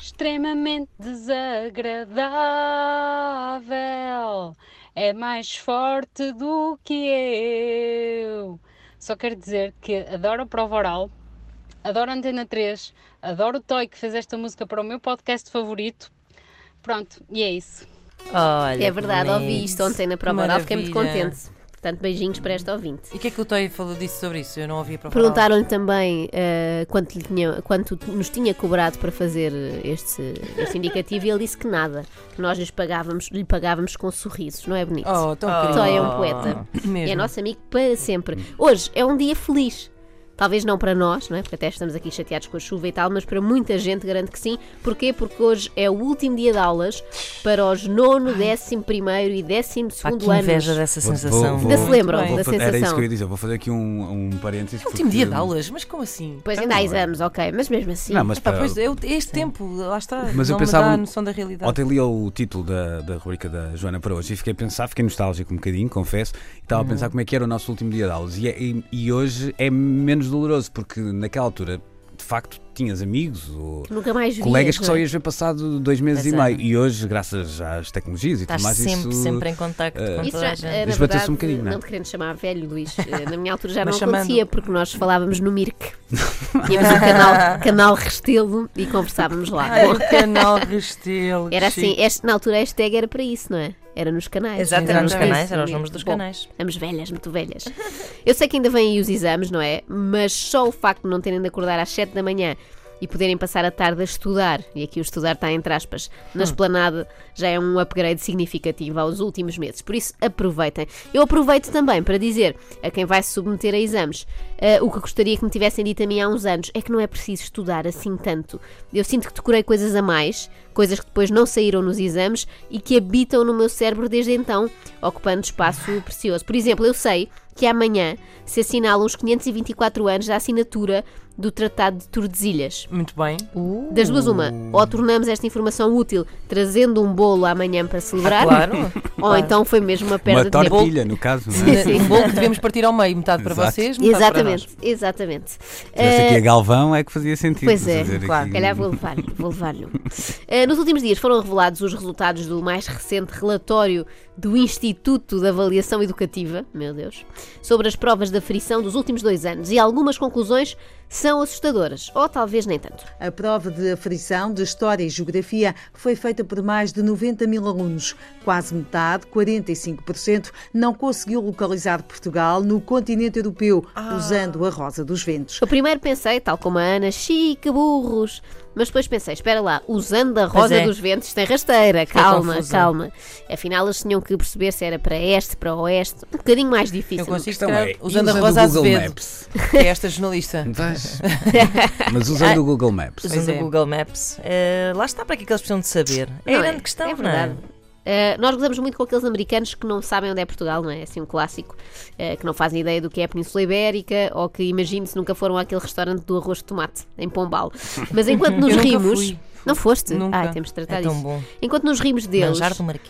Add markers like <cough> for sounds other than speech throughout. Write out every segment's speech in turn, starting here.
extremamente desagradável. É mais forte do que eu. Só quero dizer que adoro a prova oral, adoro a Antena 3, adoro o Toy que fez esta música para o meu podcast favorito. Pronto, e é isso. Olha, É verdade, ouvi isto ontem na prova oral, fiquei muito contente. Portanto, beijinhos para esta ouvinte. E o que é que o Toy falou disso sobre isso? Eu não ouvi a prova Perguntaram-lhe também eh, quanto, lhe tinha, quanto nos tinha cobrado para fazer este, este indicativo e ele disse que nada, que nós lhes pagávamos, lhe pagávamos com sorrisos, não é bonito? Oh, tão O querido. Toy é um poeta. Mesmo. E é nosso amigo para sempre. Hoje é um dia feliz. Talvez não para nós, não é? porque até estamos aqui chateados com a chuva e tal, mas para muita gente garanto que sim. Porquê? Porque hoje é o último dia de aulas para os nono, décimo primeiro e décimo segundo que anos. inveja dessa Vou- sensação. vou- Ainda se vou- lembram da Vou fa- Era isso sensação. que eu ia dizer. Vou fazer aqui um, um parênteses. Último porque- dia de aulas, mas como assim? Pois ainda há bom, é. exames, ok, mas mesmo assim. Não, mas Epá, para- pois é, eu- este tempo, lá está, Mas eu não me pensava- dá a noção da realidade. Ontem li o título da, da rubrica da Joana para hoje e fiquei a pensar, fiquei nostálgico um bocadinho, confesso, e estava a Uhum. pensar como é que era o nosso último dia de aulas. E, é- e- e hoje é menos doloroso, porque naquela altura, de facto, tinhas amigos ou Nunca mais vias, colegas que só é? ias ver passado dois meses Pois e meio. E hoje, graças às tecnologias e Estás tudo mais, sempre, isso. sempre em contacto eh, com Isso toda já, a gente. verdade, um bocadinho, não é? não te querendo chamar velho, Luís, eh, na minha altura já <laughs> não chamando. acontecia, porque nós falávamos no Mirk. <laughs> Tínhamos o canal, canal Restelo e conversávamos lá. Ai, o canal Restelo. era assim, este, na altura a hashtag era para isso, não é? Era nos canais. Exato, era nos Exatamente. canais, eram os nomes dos Bom, canais. Estamos velhas, muito velhas. Eu sei que ainda vêm aí os exames, não é? Mas só o facto de não terem de acordar às 7 da manhã e poderem passar a tarde a estudar, e aqui o estudar está entre aspas, na esplanada, já é um upgrade significativo aos últimos meses. Por isso, aproveitem. Eu aproveito também para dizer a quem vai se submeter a exames eh, o que gostaria que me tivessem dito a mim há uns anos é que não é preciso estudar assim tanto. Eu sinto que decorei coisas a mais, coisas que depois não saíram nos exames e que habitam no meu cérebro desde então, ocupando espaço precioso. Por exemplo, eu sei que amanhã se assinalam os 524 anos da assinatura do Tratado de Tordesilhas. Muito bem. Das duas, uma, ou tornamos esta informação útil trazendo um bolo amanhã para celebrar, Claro. <laughs> ou então foi mesmo uma perda Uma de tempo. tortilha, no caso, não Sim, é? sim. Um bolo que devemos partir ao meio, metade para Exato. vocês, metade para nós. Exatamente, exatamente. Tivesse Eh, aqui a Galvão é que fazia sentido. Pois é, claro. aqui- Se calhar vou levar-lhe, vou levar-lhe. um. Eh, nos últimos dias foram revelados os resultados do mais recente relatório do Instituto de Avaliação Educativa, meu Deus, sobre as provas da frição dos últimos dois anos e algumas conclusões são assustadoras, ou talvez nem tanto. A prova de aferição de História e Geografia foi feita por mais de 90 mil alunos. Quase metade, 45%, não conseguiu localizar Portugal no continente europeu, usando a Rosa dos Ventos. Eu primeiro pensei, tal como a Ana, chique burros. Mas depois pensei, espera lá, usando a rosa é. dos ventos tem rasteira, calma, confusão. calma. Afinal, eles tinham que perceber se era para este, para oeste, um bocadinho mais difícil. Eu consigo, calhar, é, usando a usando Rosa o Google Azevedo, Maps. que é esta jornalista. <laughs> Vais. <laughs> Mas usando o Google Maps. Usando é. o Google Maps. Eh, lá está para que é que eles precisam de saber. É Não a grande questão, é não é? verdade. Uh, nós gozamos muito com aqueles americanos que não sabem onde é Portugal, não é? Assim, um clássico, uh, que não fazem ideia do que é a Península Ibérica ou que, imagine-se, nunca foram àquele restaurante do arroz de tomate em Pombal. <laughs> Mas enquanto nos fui. Não foste? Nunca. Ai, temos de tratar É disso. bom. Enquanto nos rimos deles,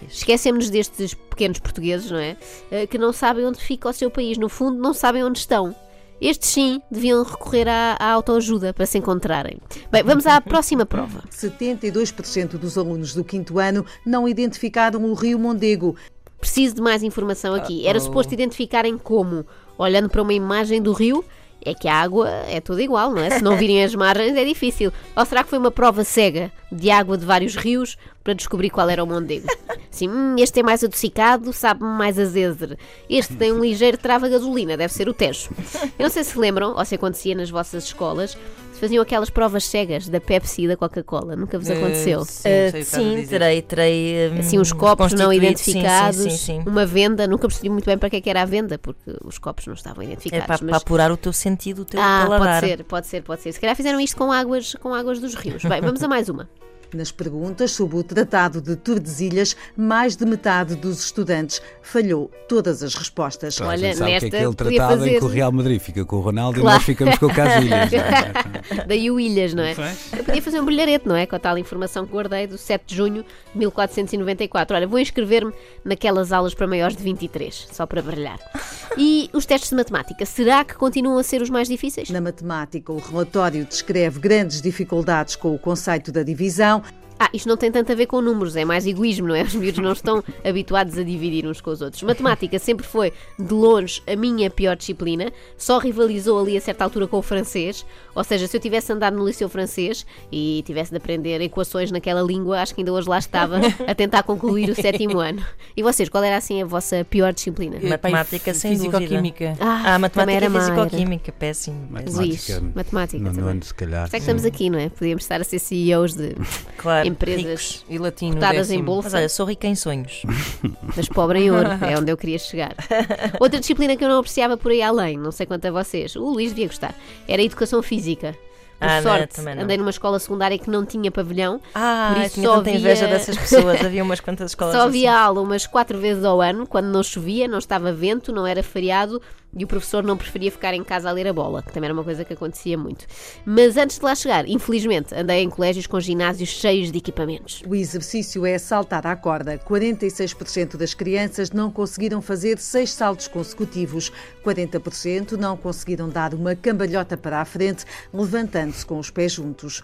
esquecemos destes pequenos portugueses, não é? Uh, que não sabem onde fica o seu país. No fundo, não sabem onde estão. Estes sim deviam recorrer à, à autoajuda para se encontrarem. Bem, vamos à próxima prova. 72% dos alunos do quinto ano não identificaram o Rio Mondego. Preciso de mais informação aqui. Era suposto identificarem como? Olhando para uma imagem do rio? É que a água é toda igual, não é? Se não virem as margens é difícil. Ou será que foi uma prova cega de água de vários rios para descobrir qual era o Mondego? Assim, hum, este é mais adocicado, sabe-me mais azedo. Este tem um ligeiro trava gasolina, deve ser o Tejo. Eu não sei se lembram, ou se acontecia nas vossas escolas, faziam aquelas provas cegas da Pepsi e da Coca-Cola. Nunca vos aconteceu? Eh, sim, Eh, sei o que estás a sim, terei, terei. hum, assim uns copos não identificados, Sim, sim, sim, sim. uma venda, nunca percebi muito bem para que é que era a venda, porque os copos não estavam É identificados. para, para mas... apurar o teu sentido, o teu Ah, paladar. pode ser, pode ser, pode ser. Se calhar fizeram isto com águas, com águas dos rios. Bem, vamos a mais uma. Nas perguntas sobre o Tratado de Tordesilhas, mais de metade dos estudantes falhou todas as respostas. A Olha, gente sabe nesta que é aquele podia tratado fazer- em que o Real Madrid fica com o Ronaldo Claro. e nós ficamos com o Casilhas. é? <laughs> Daí o Ilhas, não é? Eu podia fazer um brilharete, não é? Com a tal informação que guardei do 7 de junho de 1494. Olha, vou inscrever-me naquelas aulas para maiores de 23, só para brilhar. E os testes de matemática, será que continuam a ser os mais difíceis? Na matemática, o relatório descreve grandes dificuldades com o conceito da divisão. Ah, isto não tem tanto a ver com números, é mais egoísmo, não é? Os miúdos não estão habituados a dividir uns com os outros. Matemática sempre foi, de longe, a minha pior disciplina, só rivalizou ali a certa altura com o francês, ou seja, se eu tivesse andado no liceu francês e tivesse de aprender equações naquela língua, acho que ainda hoje lá estava a tentar concluir o sétimo ano. E vocês, qual era assim a vossa pior disciplina? Matemática, sem. Físico-química. Ah, Ah, matemática e físico-química, péssimo. péssimo. Luís, matemática No também. ano, se calhar. Por isso é que estamos aqui, não é? Podíamos estar a ser CEOs de Claro, empresas. E latino, cotadas em décimo. bolsa. Mas olha, sou rica em sonhos. <laughs> mas pobre em ouro, é onde eu queria chegar. <laughs> Outra disciplina que eu não apreciava por aí além, não sei quanto a vocês, o Luís devia gostar, era a educação física. Por Ah, sorte, não. andei numa escola secundária que não tinha pavilhão, Ah, Por isso tinha só tanta inveja havia- dessas pessoas. Havia umas quantas <laughs> escolas só havia assim. aula umas quatro vezes ao ano, quando não chovia, não estava vento, não era feriado e o professor não preferia ficar em casa a ler a bola, que também era uma coisa que acontecia muito. Mas antes de lá chegar, infelizmente, andei em colégios com ginásios cheios de equipamentos. O exercício é saltar à corda. 46% das crianças não conseguiram fazer seis saltos consecutivos. 40% não conseguiram dar uma cambalhota para a frente, levantando-se com os pés juntos.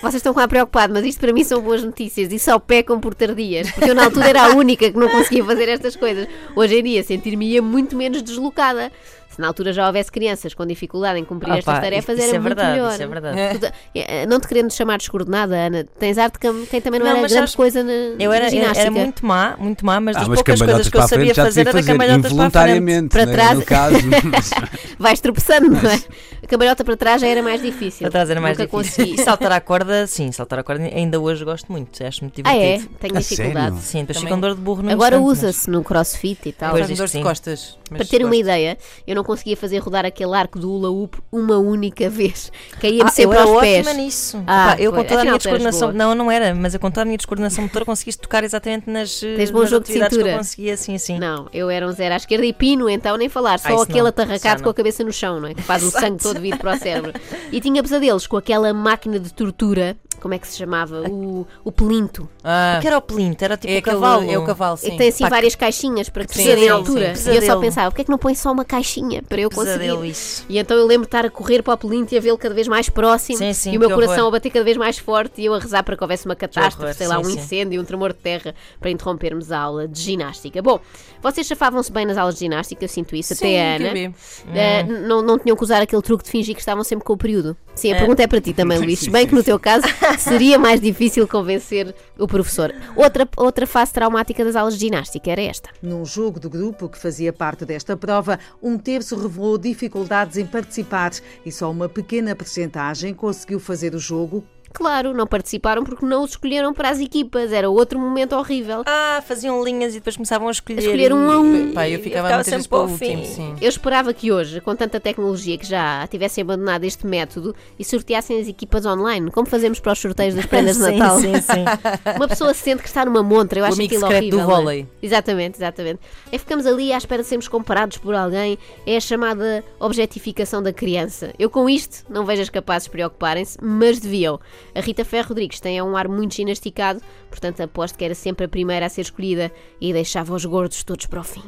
Vocês estão lá preocupados, mas isto para mim são boas notícias e só pecam por tardias, porque eu na altura era a única que não conseguia fazer estas coisas. Hoje em dia sentir-me-ia muito menos deslocada. Se na altura já houvesse crianças com dificuldade em cumprir Ah, estas pá, tarefas, isso era é muito verdade, melhor. isso é verdade. Tu- eh, Não te querendo chamar descoordenada, Ana, tens arte de quem também não, Não, era mas grande sabes, coisa na, Eu era, ginástica. era muito má, muito má, mas Ah, das mas poucas coisas que eu a sabia fazer era cambalhotas para a frente. involuntariamente, Para trás. no caso. mas- <laughs> Vais tropeçando, não é? A cambalhota para trás já era mais difícil. Para trás era mais Nunca difícil. consegui. E saltar à corda, sim, saltar à corda ainda hoje gosto muito, acho muito Ah, é? divertido. Tenho A dificuldade. sério? Sim, depois Também- ficam dor de burro no Agora usa-se no crossfit e tal. Pois, dor de costas. Para terem uma ideia, eu não conseguia fazer rodar aquele arco do hula hoop uma única vez. Caía-me Ah, sempre eu aos pés. nisso. Ah, Pá, eu com toda a minha descoordenação. Não, não era, mas eu com toda a minha descoordenação motora conseguiste tocar exatamente nas, eh, Tens bom nas jogo de cintura. eu conseguia, assim, assim. Não, eu era um zero à esquerda e pino, então nem falar. Só Ah, aquele não, atarracado com a cabeça no chão, não é? Que faz o sangue <laughs> todo vir para o cérebro. E tinha pesadelos com aquela máquina de tortura, como é que se chamava? O, o pelinto. Ah, O que era o plinto? Era tipo é, o aquele, cavalo. é o cavalo, E sim. que tem assim Pá, várias caixinhas para sim, a altura. sim. E eu só pensava, porquê é que não põe só uma caixinha para eu conseguir? Pesadelo isso. E então eu lembro de estar a correr para o pelinto e a vê-lo cada vez mais próximo Sim, sim, e o meu coração horror. a bater cada vez mais forte e eu a rezar para que houvesse uma catástrofe, horror, sei lá, sim, um sim. incêndio, um tremor de terra para interrompermos a aula de ginástica. Bom, vocês chafavam-se bem nas aulas de ginástica, eu sinto isso, Sim, até a Ana. Eh, não, não tinham que usar aquele truque de fingir que estavam sempre com o período. Sim, a pergunta é para ti também, <laughs> Luís. Se bem que no teu caso <laughs> seria mais difícil convencer o professor. Outra, outra fase traumática das aulas de ginástica era esta. Num jogo do grupo que fazia parte desta prova, um terço revelou dificuldades em participar e só uma pequena percentagem conseguiu fazer o jogo Claro, não participaram porque não os escolheram para as equipas. Era outro momento horrível. Ah, faziam linhas e depois começavam a escolher. A escolher um a um. Pá, eu ficava, ficava muitas vezes sempre para o último, fim. sim. Eu esperava que hoje, com tanta tecnologia que já tivessem abandonado este método e sorteassem as equipas online, como fazemos para os sorteios das prendas de <laughs> sim, Natal. sim, sim. <laughs> Uma pessoa sente que está numa montra, eu O acho amigo aquilo horrível. do não é? vôlei. Exatamente, exatamente. É ficamos ali à espera de sermos comparados por alguém, é a chamada objetificação da criança. Eu com isto não vejo as capazes de preocuparem-se, mas deviam. A Rita Ferro Rodrigues tem um ar muito ginasticado, portanto aposto que era sempre a primeira a ser escolhida e deixava os gordos todos para o fim.